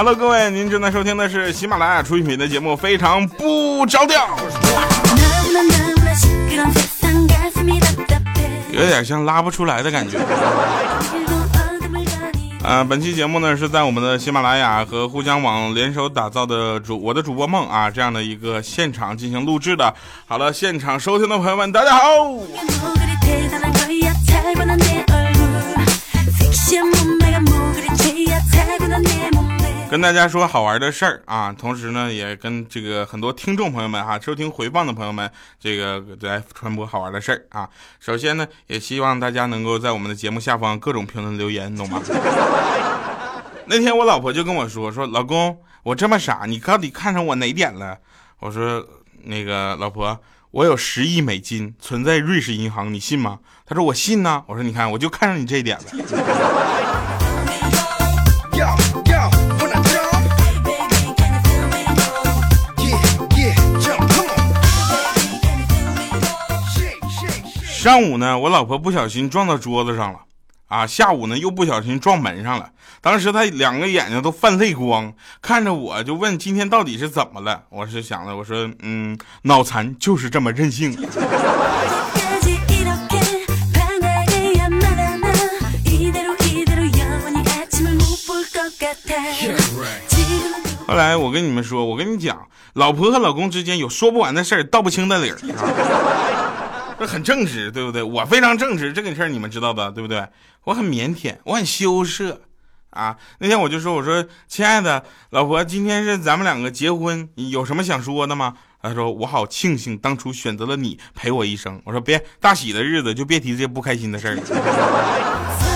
！Hello，各位，您正在收听的是喜马拉雅出品的节目《非常不着调》，有点像拉不出来的感觉。啊，本期节目呢是在我们的喜马拉雅和互江网联手打造的主我的主播梦啊这样的一个现场进行录制的。好了，现场收听的朋友们，大家好。跟大家说好玩的事儿啊，同时呢，也跟这个很多听众朋友们哈，收听回放的朋友们，这个来传播好玩的事儿啊。首先呢，也希望大家能够在我们的节目下方各种评论留言，懂吗？那天我老婆就跟我说说，老公，我这么傻，你到底看上我哪点了？我说那个老婆，我有十亿美金存在瑞士银行，你信吗？她说我信呢。我说你看，我就看上你这一点了。上午呢，我老婆不小心撞到桌子上了，啊，下午呢又不小心撞门上了。当时她两个眼睛都泛泪光，看着我就问：“今天到底是怎么了？”我是想的，我说：“嗯，脑残就是这么任性。”后来我跟你们说，我跟你讲，老婆和老公之间有说不完的事儿，道不清的理儿。这很正直，对不对？我非常正直，这个事儿你们知道的，对不对？我很腼腆，我很羞涩，啊！那天我就说，我说，亲爱的老婆，今天是咱们两个结婚，有什么想说的吗？他说，我好庆幸当初选择了你陪我一生。我说，别大喜的日子就别提这些不开心的事儿。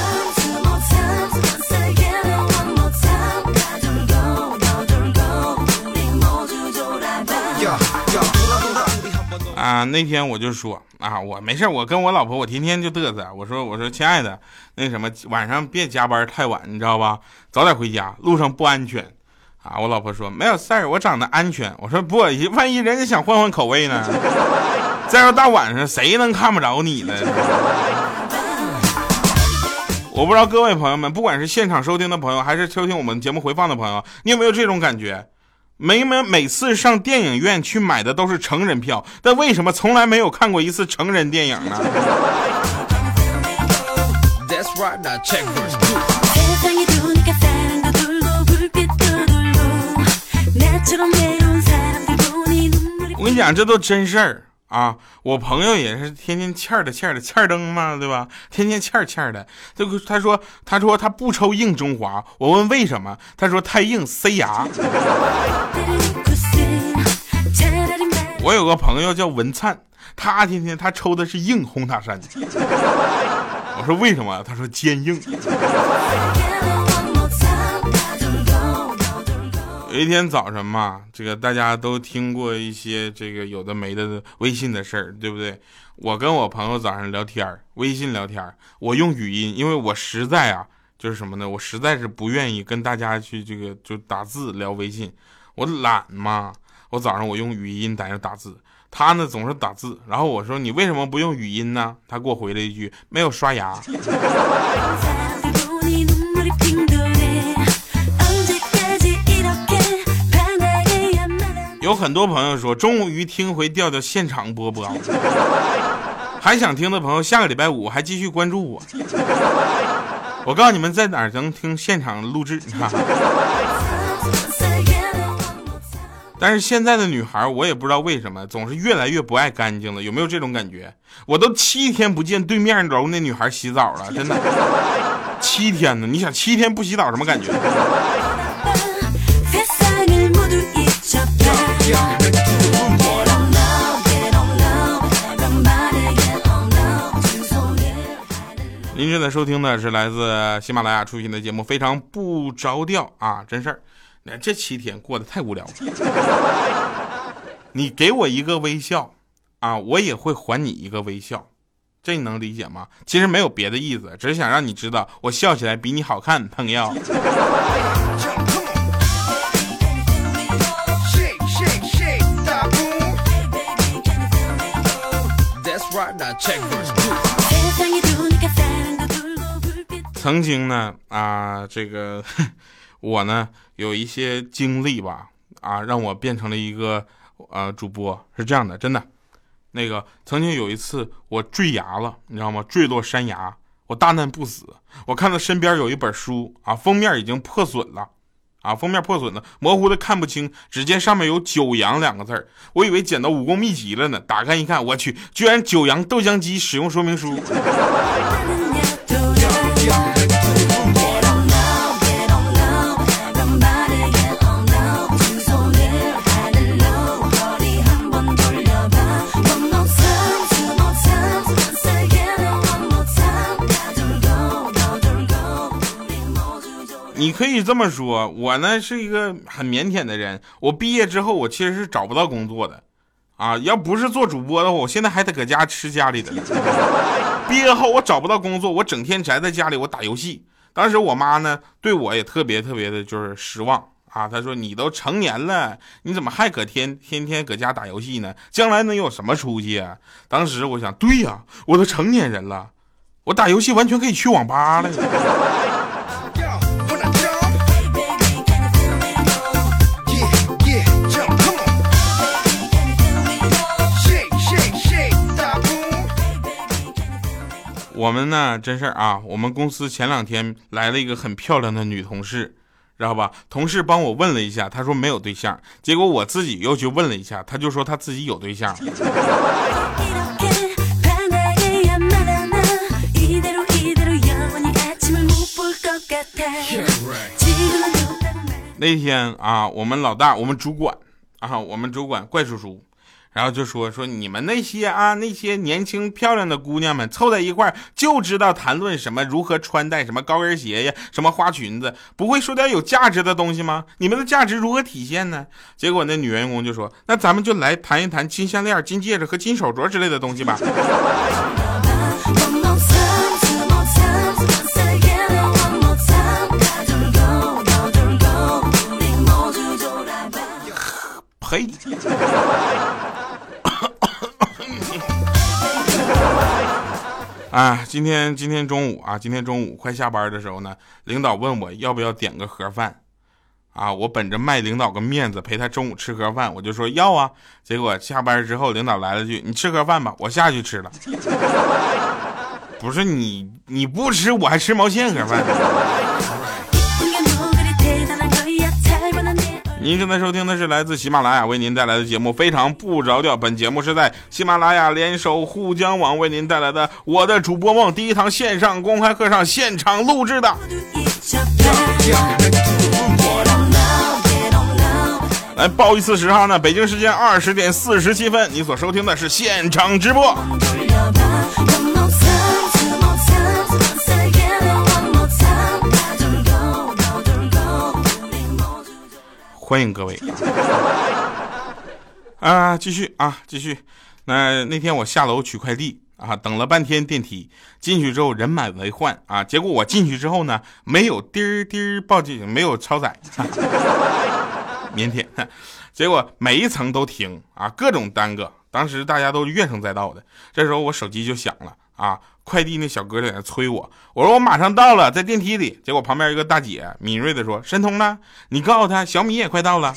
啊，那天我就说啊，我没事，我跟我老婆，我天天就嘚瑟。我说，我说，亲爱的，那什么，晚上别加班太晚，你知道吧？早点回家，路上不安全。啊，我老婆说没有事儿，我长得安全。我说不，万一人家想换换口味呢？再说大晚上谁能看不着你呢？我不知道各位朋友们，不管是现场收听的朋友，还是收听我们节目回放的朋友，你有没有这种感觉？每每每次上电影院去买的都是成人票，但为什么从来没有看过一次成人电影呢？我跟你讲，这都真事儿。啊，我朋友也是天天欠的欠的欠灯嘛，对吧？天天欠欠的。这个他说他说他不抽硬中华，我问为什么，他说太硬塞牙。我有个朋友叫文灿，他天天他抽的是硬红塔山。我说为什么？他说坚硬。有一天早上嘛，这个大家都听过一些这个有的没的微信的事儿，对不对？我跟我朋友早上聊天微信聊天我用语音，因为我实在啊，就是什么呢？我实在是不愿意跟大家去这个就打字聊微信，我懒嘛。我早上我用语音在那打字，他呢总是打字，然后我说你为什么不用语音呢？他给我回了一句没有刷牙。有很多朋友说，终于听回调调现场播播，还想听的朋友，下个礼拜五还继续关注我。我告诉你们，在哪儿能听现场录制？但是现在的女孩，我也不知道为什么，总是越来越不爱干净了。有没有这种感觉？我都七天不见对面楼那女孩洗澡了，真的，七天呢？你想七天不洗澡什么感觉？您正在收听的是来自喜马拉雅出品的节目《非常不着调》啊，真事儿。那这七天过得太无聊了。你给我一个微笑啊，我也会还你一个微笑，这你能理解吗？其实没有别的意思，只是想让你知道我笑起来比你好看，朋友。曾经呢啊，这个 我呢有一些经历吧啊，让我变成了一个呃主播，是这样的，真的。那个曾经有一次我坠崖了，你知道吗？坠落山崖，我大难不死。我看到身边有一本书啊，封面已经破损了，啊，封面破损了，模糊的看不清。只见上面有“九阳”两个字儿，我以为捡到武功秘籍了呢。打开一看，我去，居然九阳豆浆机使用说明书。你可以这么说，我呢是一个很腼腆的人。我毕业之后，我其实是找不到工作的，啊，要不是做主播的话，我现在还得搁家吃家里的。毕业后我找不到工作，我整天宅在家里，我打游戏。当时我妈呢对我也特别特别的就是失望啊，她说你都成年了，你怎么还搁天天天搁家打游戏呢？将来能有什么出息啊？当时我想，对呀，我都成年人了，我打游戏完全可以去网吧了。我们呢，真事儿啊！我们公司前两天来了一个很漂亮的女同事，知道吧？同事帮我问了一下，她说没有对象。结果我自己又去问了一下，她就说她自己有对象。那天啊，我们老大，我们主管啊，我们主管怪叔叔。然后就说说你们那些啊那些年轻漂亮的姑娘们凑在一块儿就知道谈论什么如何穿戴什么高跟鞋呀什么花裙子，不会说点有价值的东西吗？你们的价值如何体现呢？结果那女员工就说：“那咱们就来谈一谈金项链、金戒指和金手镯之类的东西吧。”呸！啊，今天今天中午啊，今天中午快下班的时候呢，领导问我要不要点个盒饭，啊，我本着卖领导个面子，陪他中午吃盒饭，我就说要啊。结果下班之后，领导来了句：“你吃盒饭吧。”我下去吃了。不是你你不吃，我还吃毛线盒饭。您正在收听的是来自喜马拉雅为您带来的节目《非常不着调》。本节目是在喜马拉雅联手沪江网为您带来的《我的主播梦》第一堂线上公开课上现场录制的。来报一次时哈呢？北京时间二十点四十七分，你所收听的是现场直播。欢迎各位啊！继续啊，继续。那那天我下楼取快递啊，等了半天电梯，进去之后人满为患啊。结果我进去之后呢，没有滴滴报警，没有超载，腼腆。结果每一层都停啊，各种耽搁。当时大家都怨声载道的，这时候我手机就响了啊。快递那小哥在那催我，我说我马上到了，在电梯里。结果旁边一个大姐敏锐的说：“申通呢？你告诉他小米也快到了。”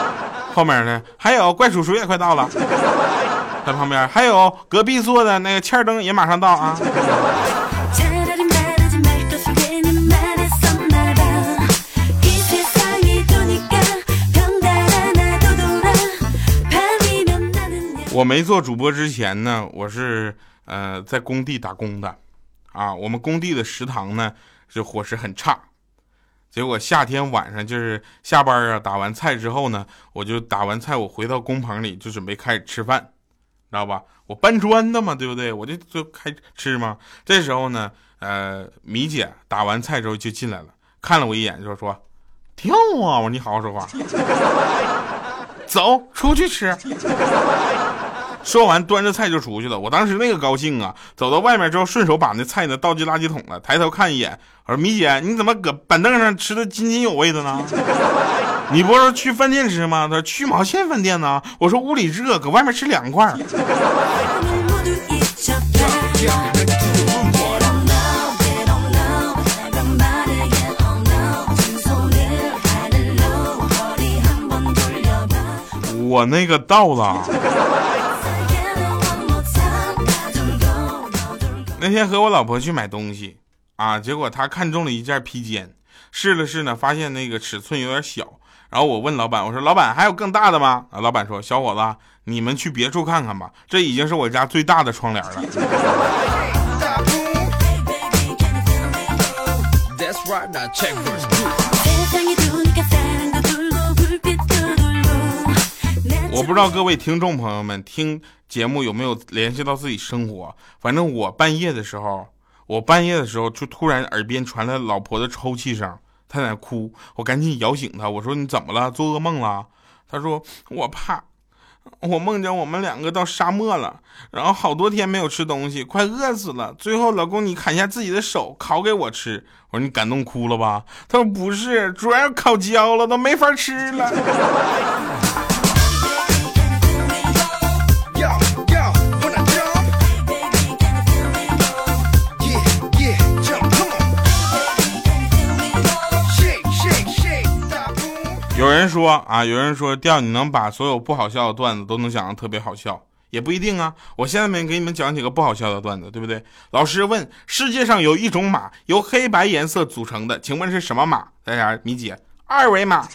后面呢还有怪叔叔也快到了，在旁边还有隔壁坐的那个欠灯也马上到啊。我没做主播之前呢，我是。呃，在工地打工的，啊，我们工地的食堂呢，就伙食很差。结果夏天晚上就是下班啊，打完菜之后呢，我就打完菜，我回到工棚里就准备开始吃饭，知道吧？我搬砖的嘛，对不对？我就就开吃嘛。这时候呢，呃，米姐打完菜之后就进来了，看了我一眼，就说：“跳啊！”我说：“你好好说话，走出去吃。”说完，端着菜就出去了。我当时那个高兴啊！走到外面之后，顺手把那菜呢倒进垃圾桶了。抬头看一眼，我说：“米姐，你怎么搁板凳上吃的津津有味的呢？你不是去饭店吃吗？”他说：“去毛线饭店呢？”我说：“屋里热，搁外面吃凉快。”我那个到了。那天和我老婆去买东西啊，结果她看中了一件披肩，试了试呢，发现那个尺寸有点小。然后我问老板，我说老板还有更大的吗？啊，老板说小伙子，你们去别处看看吧，这已经是我家最大的窗帘了。我不知道各位听众朋友们听节目有没有联系到自己生活，反正我半夜的时候，我半夜的时候就突然耳边传来老婆的抽泣声，她在那哭，我赶紧摇醒她，我说你怎么了？做噩梦了？她说我怕，我梦见我们两个到沙漠了，然后好多天没有吃东西，快饿死了。最后老公你砍下自己的手烤给我吃，我说你感动哭了吧？她说不是，主要烤焦了，都没法吃了。有人说啊，有人说调你能把所有不好笑的段子都能讲的特别好笑，也不一定啊。我现在没给你们讲几个不好笑的段子，对不对？老师问：世界上有一种马由黑白颜色组成的，请问是什么马？大家米姐，二维码。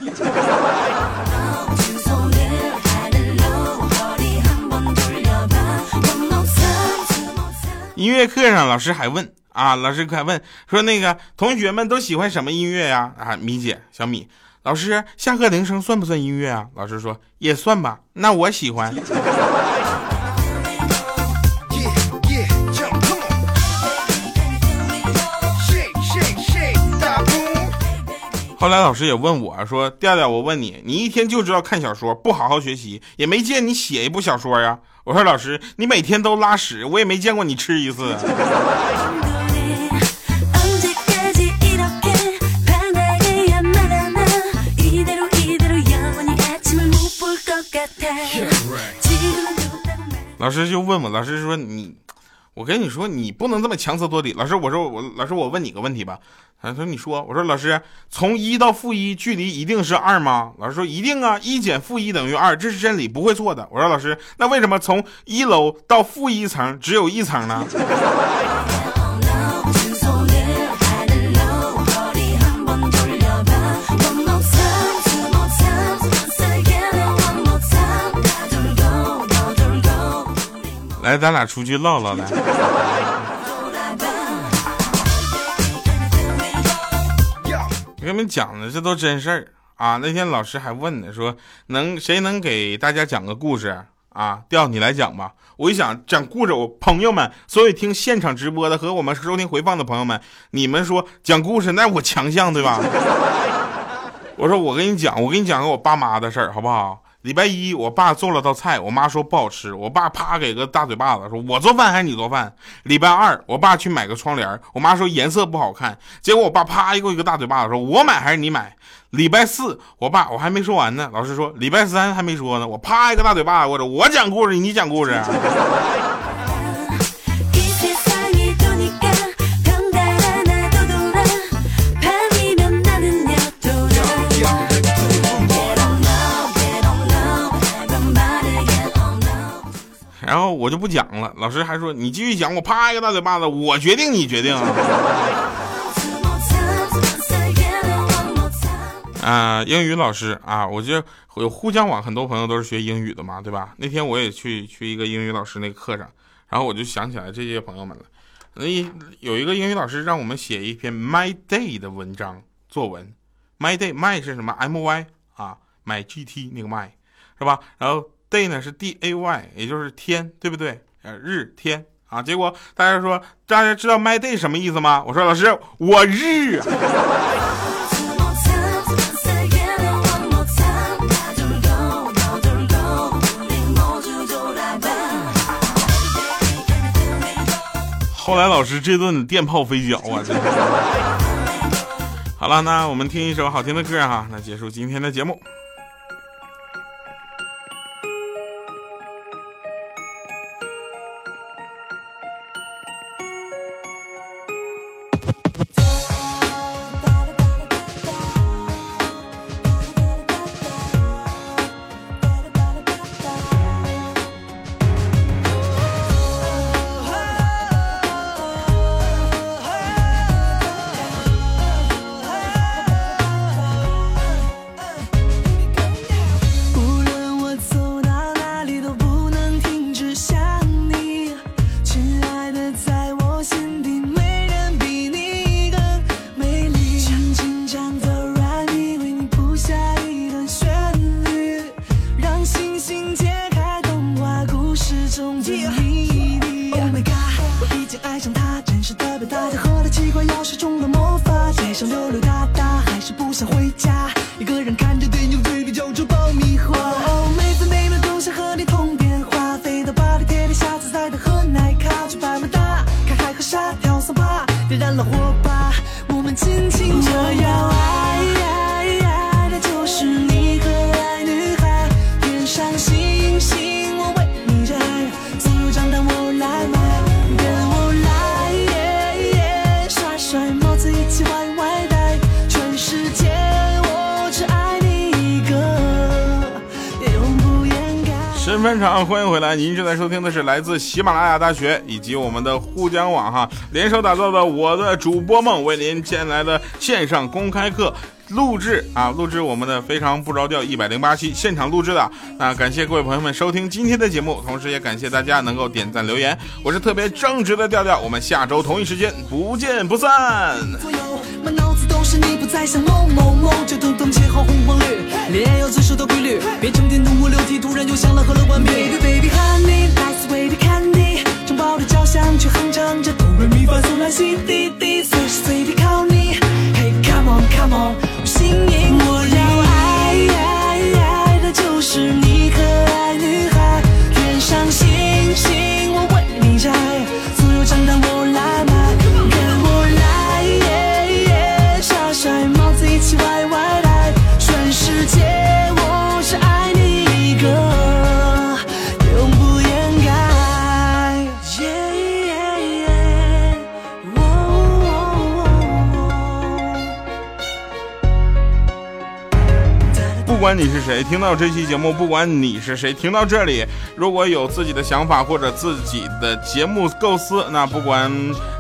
音乐课上，老师还问啊，老师还问说那个同学们都喜欢什么音乐呀？啊，米姐，小米。老师，下课铃声算不算音乐啊？老师说也算吧。那我喜欢。后来老师也问我说：“调调，我问你，你一天就知道看小说，不好好学习，也没见你写一部小说呀？”我说：“老师，你每天都拉屎，我也没见过你吃一次。”老师就问我，老师说你，我跟你说，你不能这么强词夺理。老师，我说我，老师我问你个问题吧。他说你说，我说老师，从一到负一距离一定是二吗？老师说一定啊，一减负一等于二，这是真理，不会错的。我说老师，那为什么从一楼到负一层只有一层呢？来，咱俩出去唠唠来。我跟你们讲的这都真事儿啊！那天老师还问呢，说能谁能给大家讲个故事啊？调你来讲吧。我一想讲故事，我朋友们，所有听现场直播的和我们收听回放的朋友们，你们说讲故事，那我强项对吧？我说我跟你讲，我给你讲个我爸妈的事儿，好不好？礼拜一，我爸做了道菜，我妈说不好吃，我爸啪给个大嘴巴子，说我做饭还是你做饭？礼拜二，我爸去买个窗帘，我妈说颜色不好看，结果我爸啪一个一个大嘴巴子，说我买还是你买？礼拜四，我爸我还没说完呢，老师说礼拜三还没说呢，我啪一个大嘴巴子，我说我讲故事，你讲故事。然后我就不讲了，老师还说你继续讲，我啪一个大嘴巴子，我决定你决定啊。啊，英语老师啊，我觉得有互江网，很多朋友都是学英语的嘛，对吧？那天我也去去一个英语老师那个课上，然后我就想起来这些朋友们了。那有一个英语老师让我们写一篇 My Day 的文章作文，My Day，My 是什么？M Y 啊，My G T 那个 My 是吧？然后。Day 呢是 d a y，也就是天，对不对？呃，日天啊。结果大家说，大家知道 my day 什么意思吗？我说老师，我日。后来老师这顿电炮飞脚啊！真好了，那我们听一首好听的歌哈，那结束今天的节目。爱上他，真实的表达，他喝了奇怪药水中的魔法，街上溜溜达达，还是不想回家。翻场，欢迎回来！您正在收听的是来自喜马拉雅大学以及我们的沪江网哈联手打造的《我的主播梦》，为您带来的线上公开课录制啊，录制我们的非常不着调一百零八期现场录制的。那感谢各位朋友们收听今天的节目，同时也感谢大家能够点赞留言。我是特别正直的调调，我们下周同一时间不见不散。是你不再想某某某，就等等切好红黄绿，恋爱要遵守的规律，别整天动我流涕，突然又想了喝了万瓶。Baby baby honey，nice way to 不管你是谁，听到这期节目，不管你是谁，听到这里，如果有自己的想法或者自己的节目构思，那不管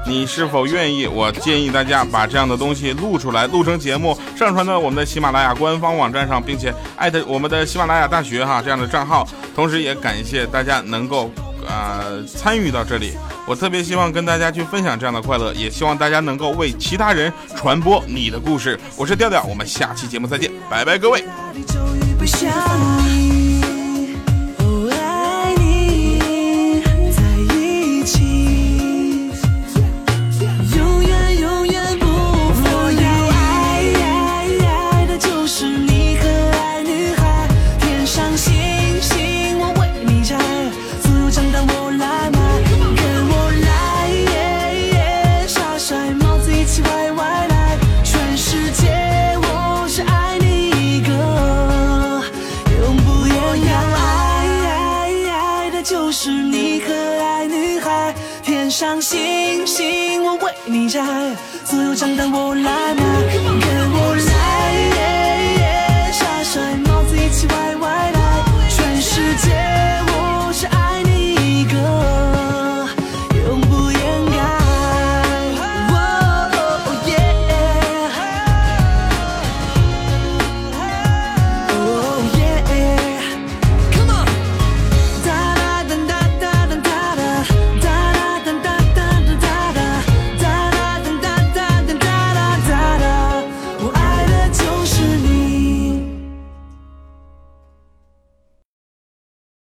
你是否愿意，我建议大家把这样的东西录出来，录成节目，上传到我们的喜马拉雅官方网站上，并且艾特我们的喜马拉雅大学哈这样的账号。同时也感谢大家能够呃参与到这里，我特别希望跟大家去分享这样的快乐，也希望大家能够为其他人传播你的故事。我是调调，我们下期节目再见，拜拜，各位。